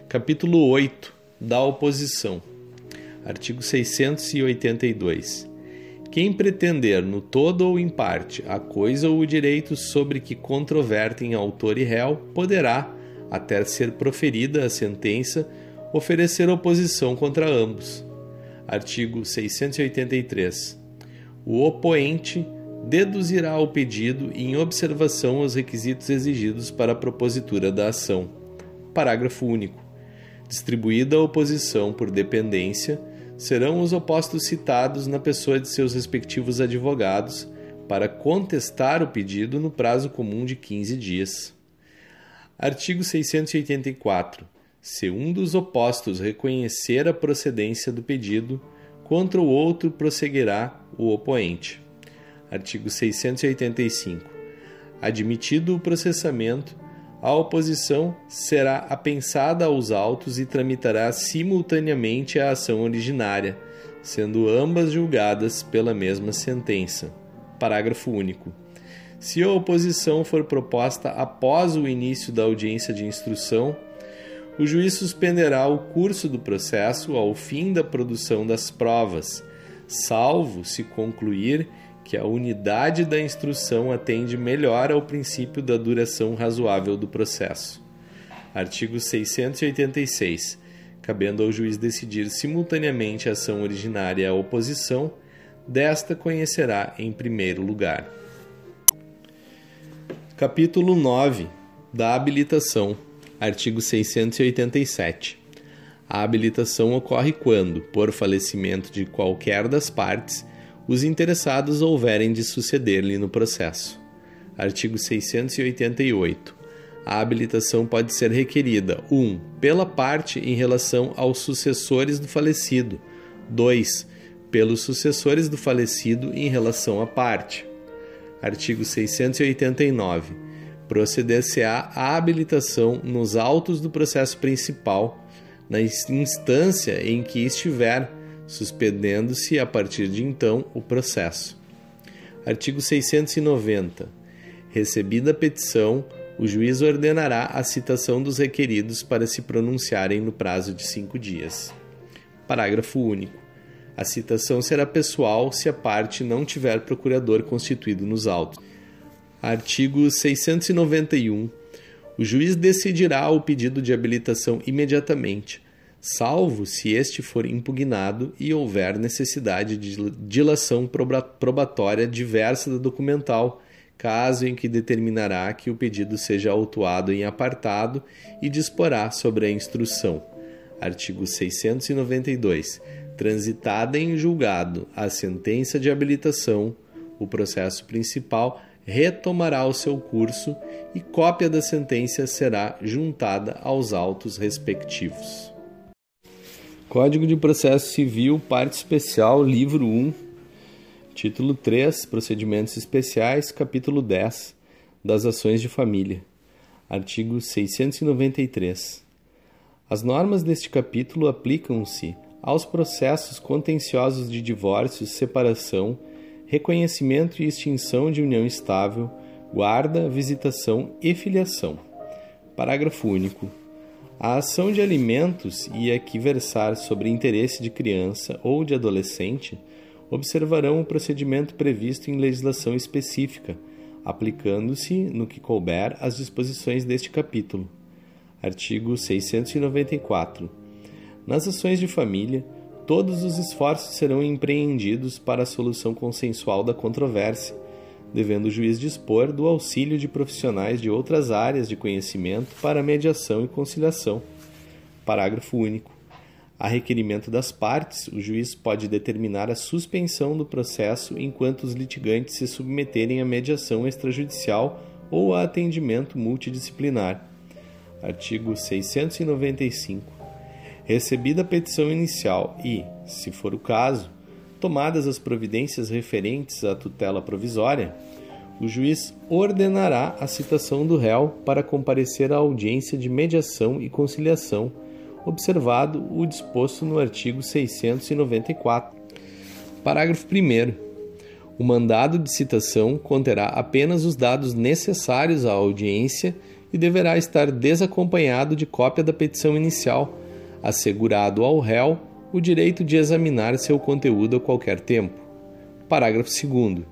Speaker 1: Capítulo 8 da oposição. Artigo 682. Quem pretender no todo ou em parte a coisa ou o direito sobre que controvertem autor e réu poderá, até ser proferida a sentença, oferecer oposição contra ambos. Artigo 683. O opoente deduzirá o pedido em observação aos requisitos exigidos para a propositura da ação. Parágrafo único. Distribuída a oposição por dependência, serão os opostos citados na pessoa de seus respectivos advogados para contestar o pedido no prazo comum de 15 dias. Artigo 684. Se um dos opostos reconhecer a procedência do pedido, contra o outro prosseguirá o opoente. Artigo 685. Admitido o processamento, a oposição será apensada aos autos e tramitará simultaneamente a ação originária, sendo ambas julgadas pela mesma sentença. Parágrafo único. Se a oposição for proposta após o início da audiência de instrução, o juiz suspenderá o curso do processo ao fim da produção das provas, salvo se concluir que a unidade da instrução atende melhor ao princípio da duração razoável do processo. Artigo 686. Cabendo ao juiz decidir simultaneamente a ação originária e a oposição, desta conhecerá em primeiro lugar. Capítulo 9 da habilitação. Artigo 687. A habilitação ocorre quando, por falecimento de qualquer das partes, os interessados houverem de suceder-lhe no processo. Artigo 688. A habilitação pode ser requerida 1. Um, pela parte em relação aos sucessores do falecido. 2. Pelos sucessores do falecido em relação à parte. Artigo 689. Proceder-se-á a habilitação nos autos do processo principal, na instância em que estiver suspendendo-se a partir de então o processo. Artigo 690. Recebida a petição, o juiz ordenará a citação dos requeridos para se pronunciarem no prazo de cinco dias. Parágrafo único. A citação será pessoal se a parte não tiver procurador constituído nos autos. Artigo 691. O juiz decidirá o pedido de habilitação imediatamente, salvo se este for impugnado e houver necessidade de dilação probatória diversa da documental, caso em que determinará que o pedido seja autuado em apartado e disporá sobre a instrução. Artigo 692. Transitada em julgado a sentença de habilitação, o processo principal retomará o seu curso e cópia da sentença será juntada aos autos respectivos. Código de Processo Civil, Parte Especial, Livro 1, Título 3, Procedimentos Especiais, Capítulo 10, das Ações de Família. Artigo 693. As normas deste capítulo aplicam-se aos processos contenciosos de divórcio, separação, reconhecimento e extinção de união estável, guarda, visitação e filiação. Parágrafo único. A ação de alimentos e a que versar sobre interesse de criança ou de adolescente observarão o procedimento previsto em legislação específica, aplicando-se, no que couber, as disposições deste capítulo. Artigo 694. Nas ações de família, todos os esforços serão empreendidos para a solução consensual da controvérsia, devendo o juiz dispor do auxílio de profissionais de outras áreas de conhecimento para mediação e conciliação. Parágrafo único. A requerimento das partes, o juiz pode determinar a suspensão do processo enquanto os litigantes se submeterem à mediação extrajudicial ou a atendimento multidisciplinar. Artigo 695. Recebida a petição inicial e, se for o caso, tomadas as providências referentes à tutela provisória, o juiz ordenará a citação do réu para comparecer à audiência de mediação e conciliação observado o disposto no artigo 694. Parágrafo 1. O mandado de citação conterá apenas os dados necessários à audiência e deverá estar desacompanhado de cópia da petição inicial, assegurado ao réu o direito de examinar seu conteúdo a qualquer tempo. Parágrafo 2.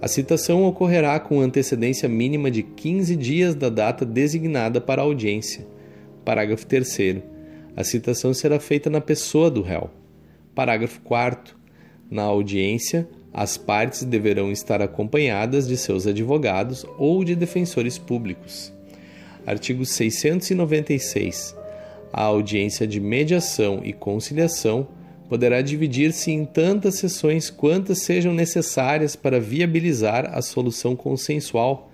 Speaker 1: A citação ocorrerá com antecedência mínima de 15 dias da data designada para a audiência Parágrafo 3. A citação será feita na pessoa do réu. Parágrafo 4. Na audiência, as partes deverão estar acompanhadas de seus advogados ou de defensores públicos. Artigo 696. A audiência de mediação e conciliação poderá dividir-se em tantas sessões quantas sejam necessárias para viabilizar a solução consensual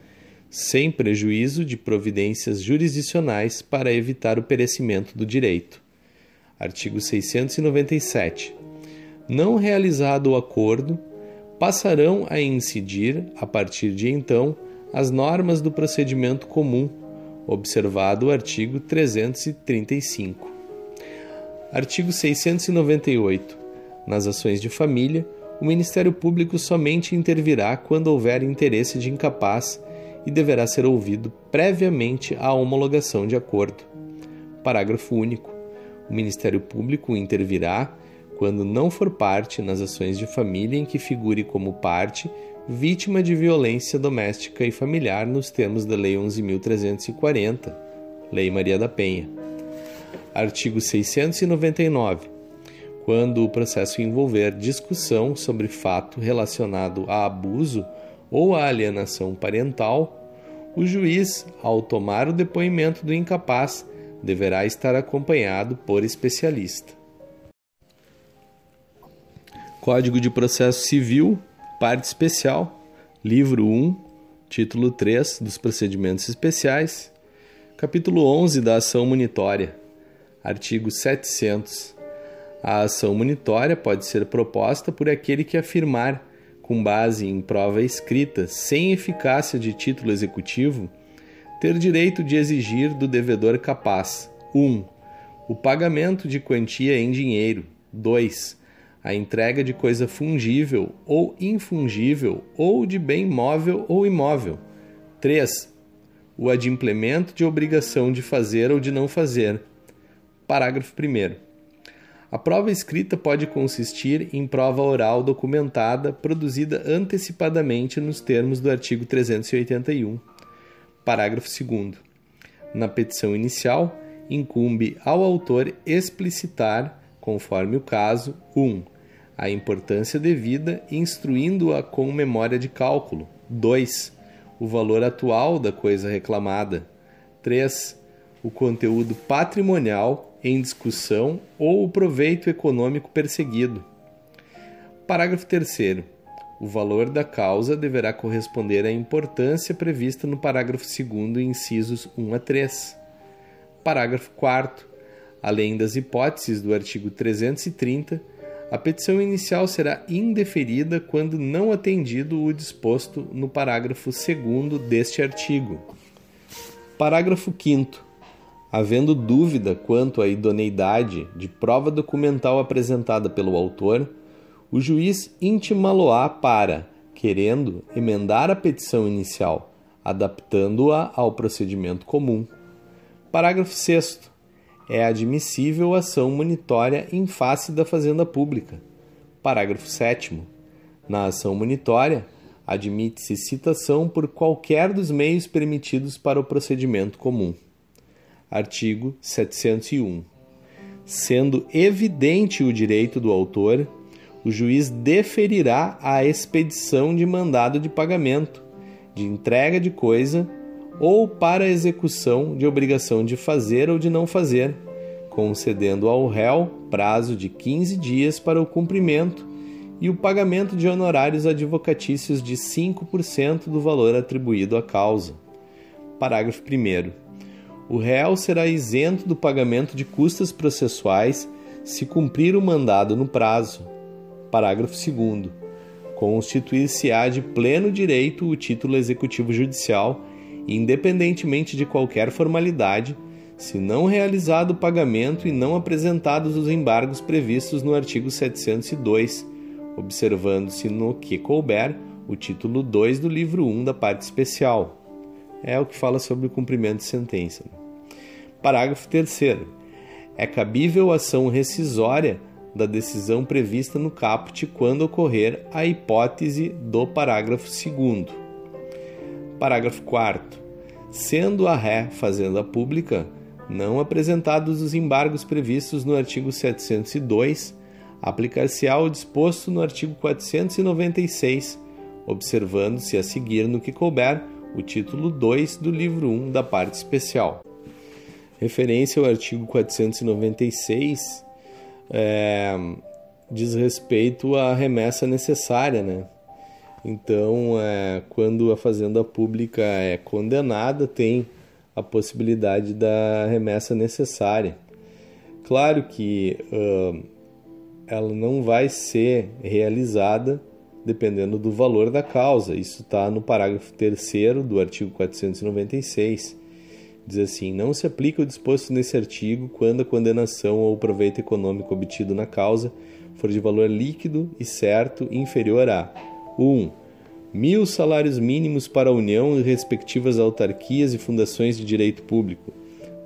Speaker 1: sem prejuízo de providências jurisdicionais para evitar o perecimento do direito. Artigo 697. Não realizado o acordo, passarão a incidir, a partir de então, as normas do procedimento comum, observado o artigo 335. Artigo 698. Nas ações de família, o Ministério Público somente intervirá quando houver interesse de incapaz e deverá ser ouvido previamente à homologação de acordo. Parágrafo único. O Ministério Público intervirá quando não for parte nas ações de família em que figure como parte vítima de violência doméstica e familiar nos termos da Lei 11.340, Lei Maria da Penha. Artigo 699. Quando o processo envolver discussão sobre fato relacionado a abuso ou a alienação parental, o juiz, ao tomar o depoimento do incapaz, deverá estar acompanhado por especialista. Código de Processo Civil, parte especial, livro 1, título 3 dos procedimentos especiais, capítulo 11 da ação monitória, artigo 700. A ação monitória pode ser proposta por aquele que afirmar com base em prova escrita, sem eficácia de título executivo, ter direito de exigir do devedor capaz: 1. Um, o pagamento de quantia em dinheiro. 2. A entrega de coisa fungível ou infungível ou de bem móvel ou imóvel. 3. O adimplemento de obrigação de fazer ou de não fazer. Parágrafo 1. A prova escrita pode consistir em prova oral documentada produzida antecipadamente nos termos do artigo 381. Parágrafo 2. Na petição inicial, incumbe ao autor explicitar, conforme o caso, 1. Um, a importância devida, instruindo-a com memória de cálculo. 2. O valor atual da coisa reclamada. 3. O conteúdo patrimonial em discussão ou o proveito econômico perseguido. Parágrafo 3. O valor da causa deverá corresponder à importância prevista no parágrafo 2, incisos 1 a 3. Parágrafo 4. Além das hipóteses do artigo 330, a petição inicial será indeferida quando não atendido o disposto no parágrafo 2 deste artigo. Parágrafo 5. Havendo dúvida quanto à idoneidade de prova documental apresentada pelo autor, o juiz intimá-lo-á para, querendo, emendar a petição inicial, adaptando-a ao procedimento comum. Parágrafo 6. É admissível ação monitória em face da Fazenda Pública. Parágrafo 7. Na ação monitória, admite-se citação por qualquer dos meios permitidos para o procedimento comum artigo 701. Sendo evidente o direito do autor, o juiz deferirá a expedição de mandado de pagamento, de entrega de coisa ou para execução de obrigação de fazer ou de não fazer, concedendo ao réu prazo de 15 dias para o cumprimento e o pagamento de honorários advocatícios de 5% do valor atribuído à causa. Parágrafo 1. O réu será isento do pagamento de custas processuais se cumprir o mandado no prazo. Parágrafo 2. Constituir-se-á de pleno direito o título executivo judicial, independentemente de qualquer formalidade, se não realizado o pagamento e não apresentados os embargos previstos no artigo 702 observando-se no que couber o título 2 do livro 1 da parte especial. É o que fala sobre o cumprimento de sentença. Parágrafo 3. É cabível ação rescisória da decisão prevista no caput quando ocorrer a hipótese do parágrafo 2. Parágrafo 4. Sendo a ré fazenda pública, não apresentados os embargos previstos no artigo 702, aplicar-se-á o disposto no artigo 496, observando-se a seguir no que couber o título 2 do livro 1 da parte especial. Referência ao artigo 496 é, diz respeito à remessa necessária, né? Então, é, quando a fazenda pública é condenada, tem a possibilidade da remessa necessária. Claro que uh, ela não vai ser realizada dependendo do valor da causa. Isso está no parágrafo 3 do artigo 496. Diz assim: não se aplica o disposto nesse artigo quando a condenação ou o proveito econômico obtido na causa for de valor líquido e certo inferior a 1. Um, mil salários mínimos para a União e respectivas autarquias e fundações de direito público.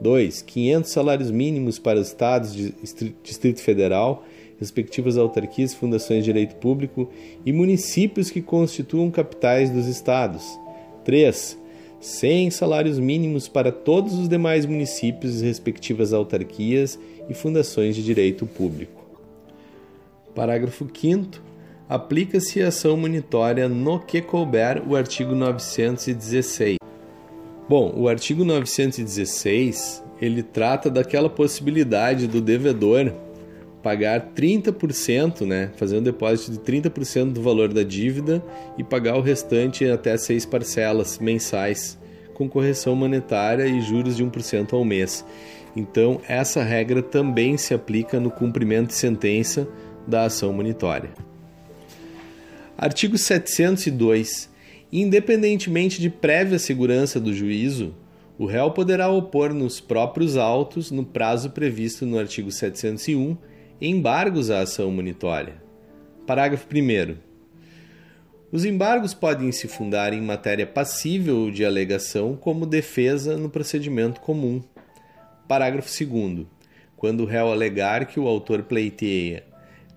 Speaker 1: 2. 500 salários mínimos para os estados, Distrito Federal respectivas autarquias, fundações de direito público e municípios que constituam capitais dos estados. 3. 100 salários mínimos para todos os demais municípios e respectivas autarquias e fundações de direito público. Parágrafo 5 Aplica-se a ação monitória no que couber o artigo 916. Bom, o artigo 916, ele trata daquela possibilidade do devedor pagar 30%, né, fazer um depósito de 30% do valor da dívida e pagar o restante até seis parcelas mensais, com correção monetária e juros de 1% ao mês. Então, essa regra também se aplica no cumprimento de sentença da ação monitória. Artigo 702. Independentemente de prévia segurança do juízo, o réu poderá opor nos próprios autos, no prazo previsto no artigo 701, embargos à ação monitória. Parágrafo 1. Os embargos podem se fundar em matéria passível de alegação como defesa no procedimento comum. Parágrafo 2. Quando o réu alegar que o autor pleiteia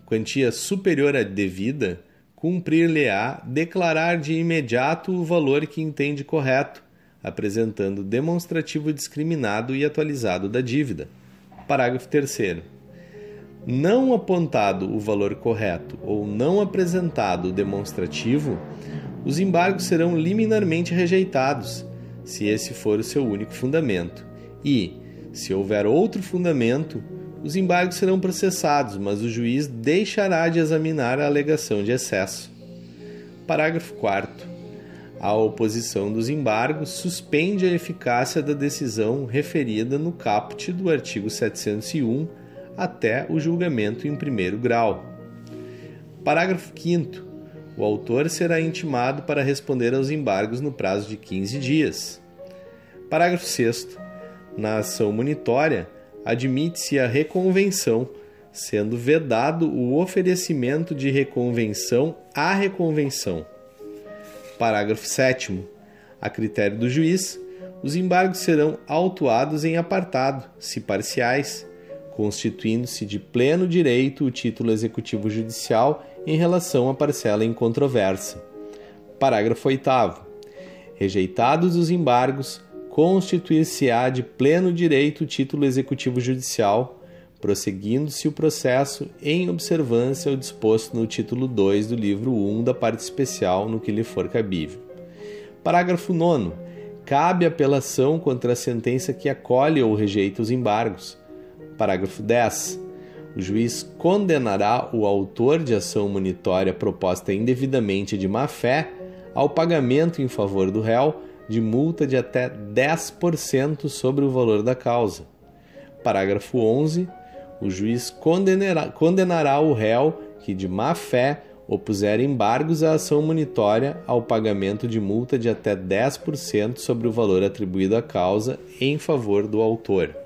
Speaker 1: quantia superior à devida, cumprir-lhe-á declarar de imediato o valor que entende correto, apresentando demonstrativo discriminado e atualizado da dívida. Parágrafo 3 não apontado o valor correto ou não apresentado o demonstrativo, os embargos serão liminarmente rejeitados, se esse for o seu único fundamento. E, se houver outro fundamento, os embargos serão processados, mas o juiz deixará de examinar a alegação de excesso. Parágrafo 4. A oposição dos embargos suspende a eficácia da decisão referida no caput do artigo 701 até o julgamento em primeiro grau. Parágrafo 5. O autor será intimado para responder aos embargos no prazo de 15 dias. Parágrafo 6. Na ação monitória, admite-se a reconvenção, sendo vedado o oferecimento de reconvenção à reconvenção. Parágrafo 7. A critério do juiz, os embargos serão autuados em apartado, se parciais, constituindo-se de pleno direito o título executivo judicial em relação à parcela em controvérsia. Parágrafo 8. Rejeitados os embargos, constituir-se-á de pleno direito o título executivo judicial, prosseguindo-se o processo em observância ao disposto no título 2 do livro 1 da parte especial no que lhe for cabível. Parágrafo 9. Cabe apelação contra a sentença que acolhe ou rejeita os embargos Parágrafo 10. O juiz condenará o autor de ação munitória proposta indevidamente de má-fé ao pagamento em favor do réu de multa de até 10% sobre o valor da causa. Parágrafo 11. O juiz condenará, condenará o réu que, de má-fé, opuser embargos à ação munitória ao pagamento de multa de até 10% sobre o valor atribuído à causa em favor do autor.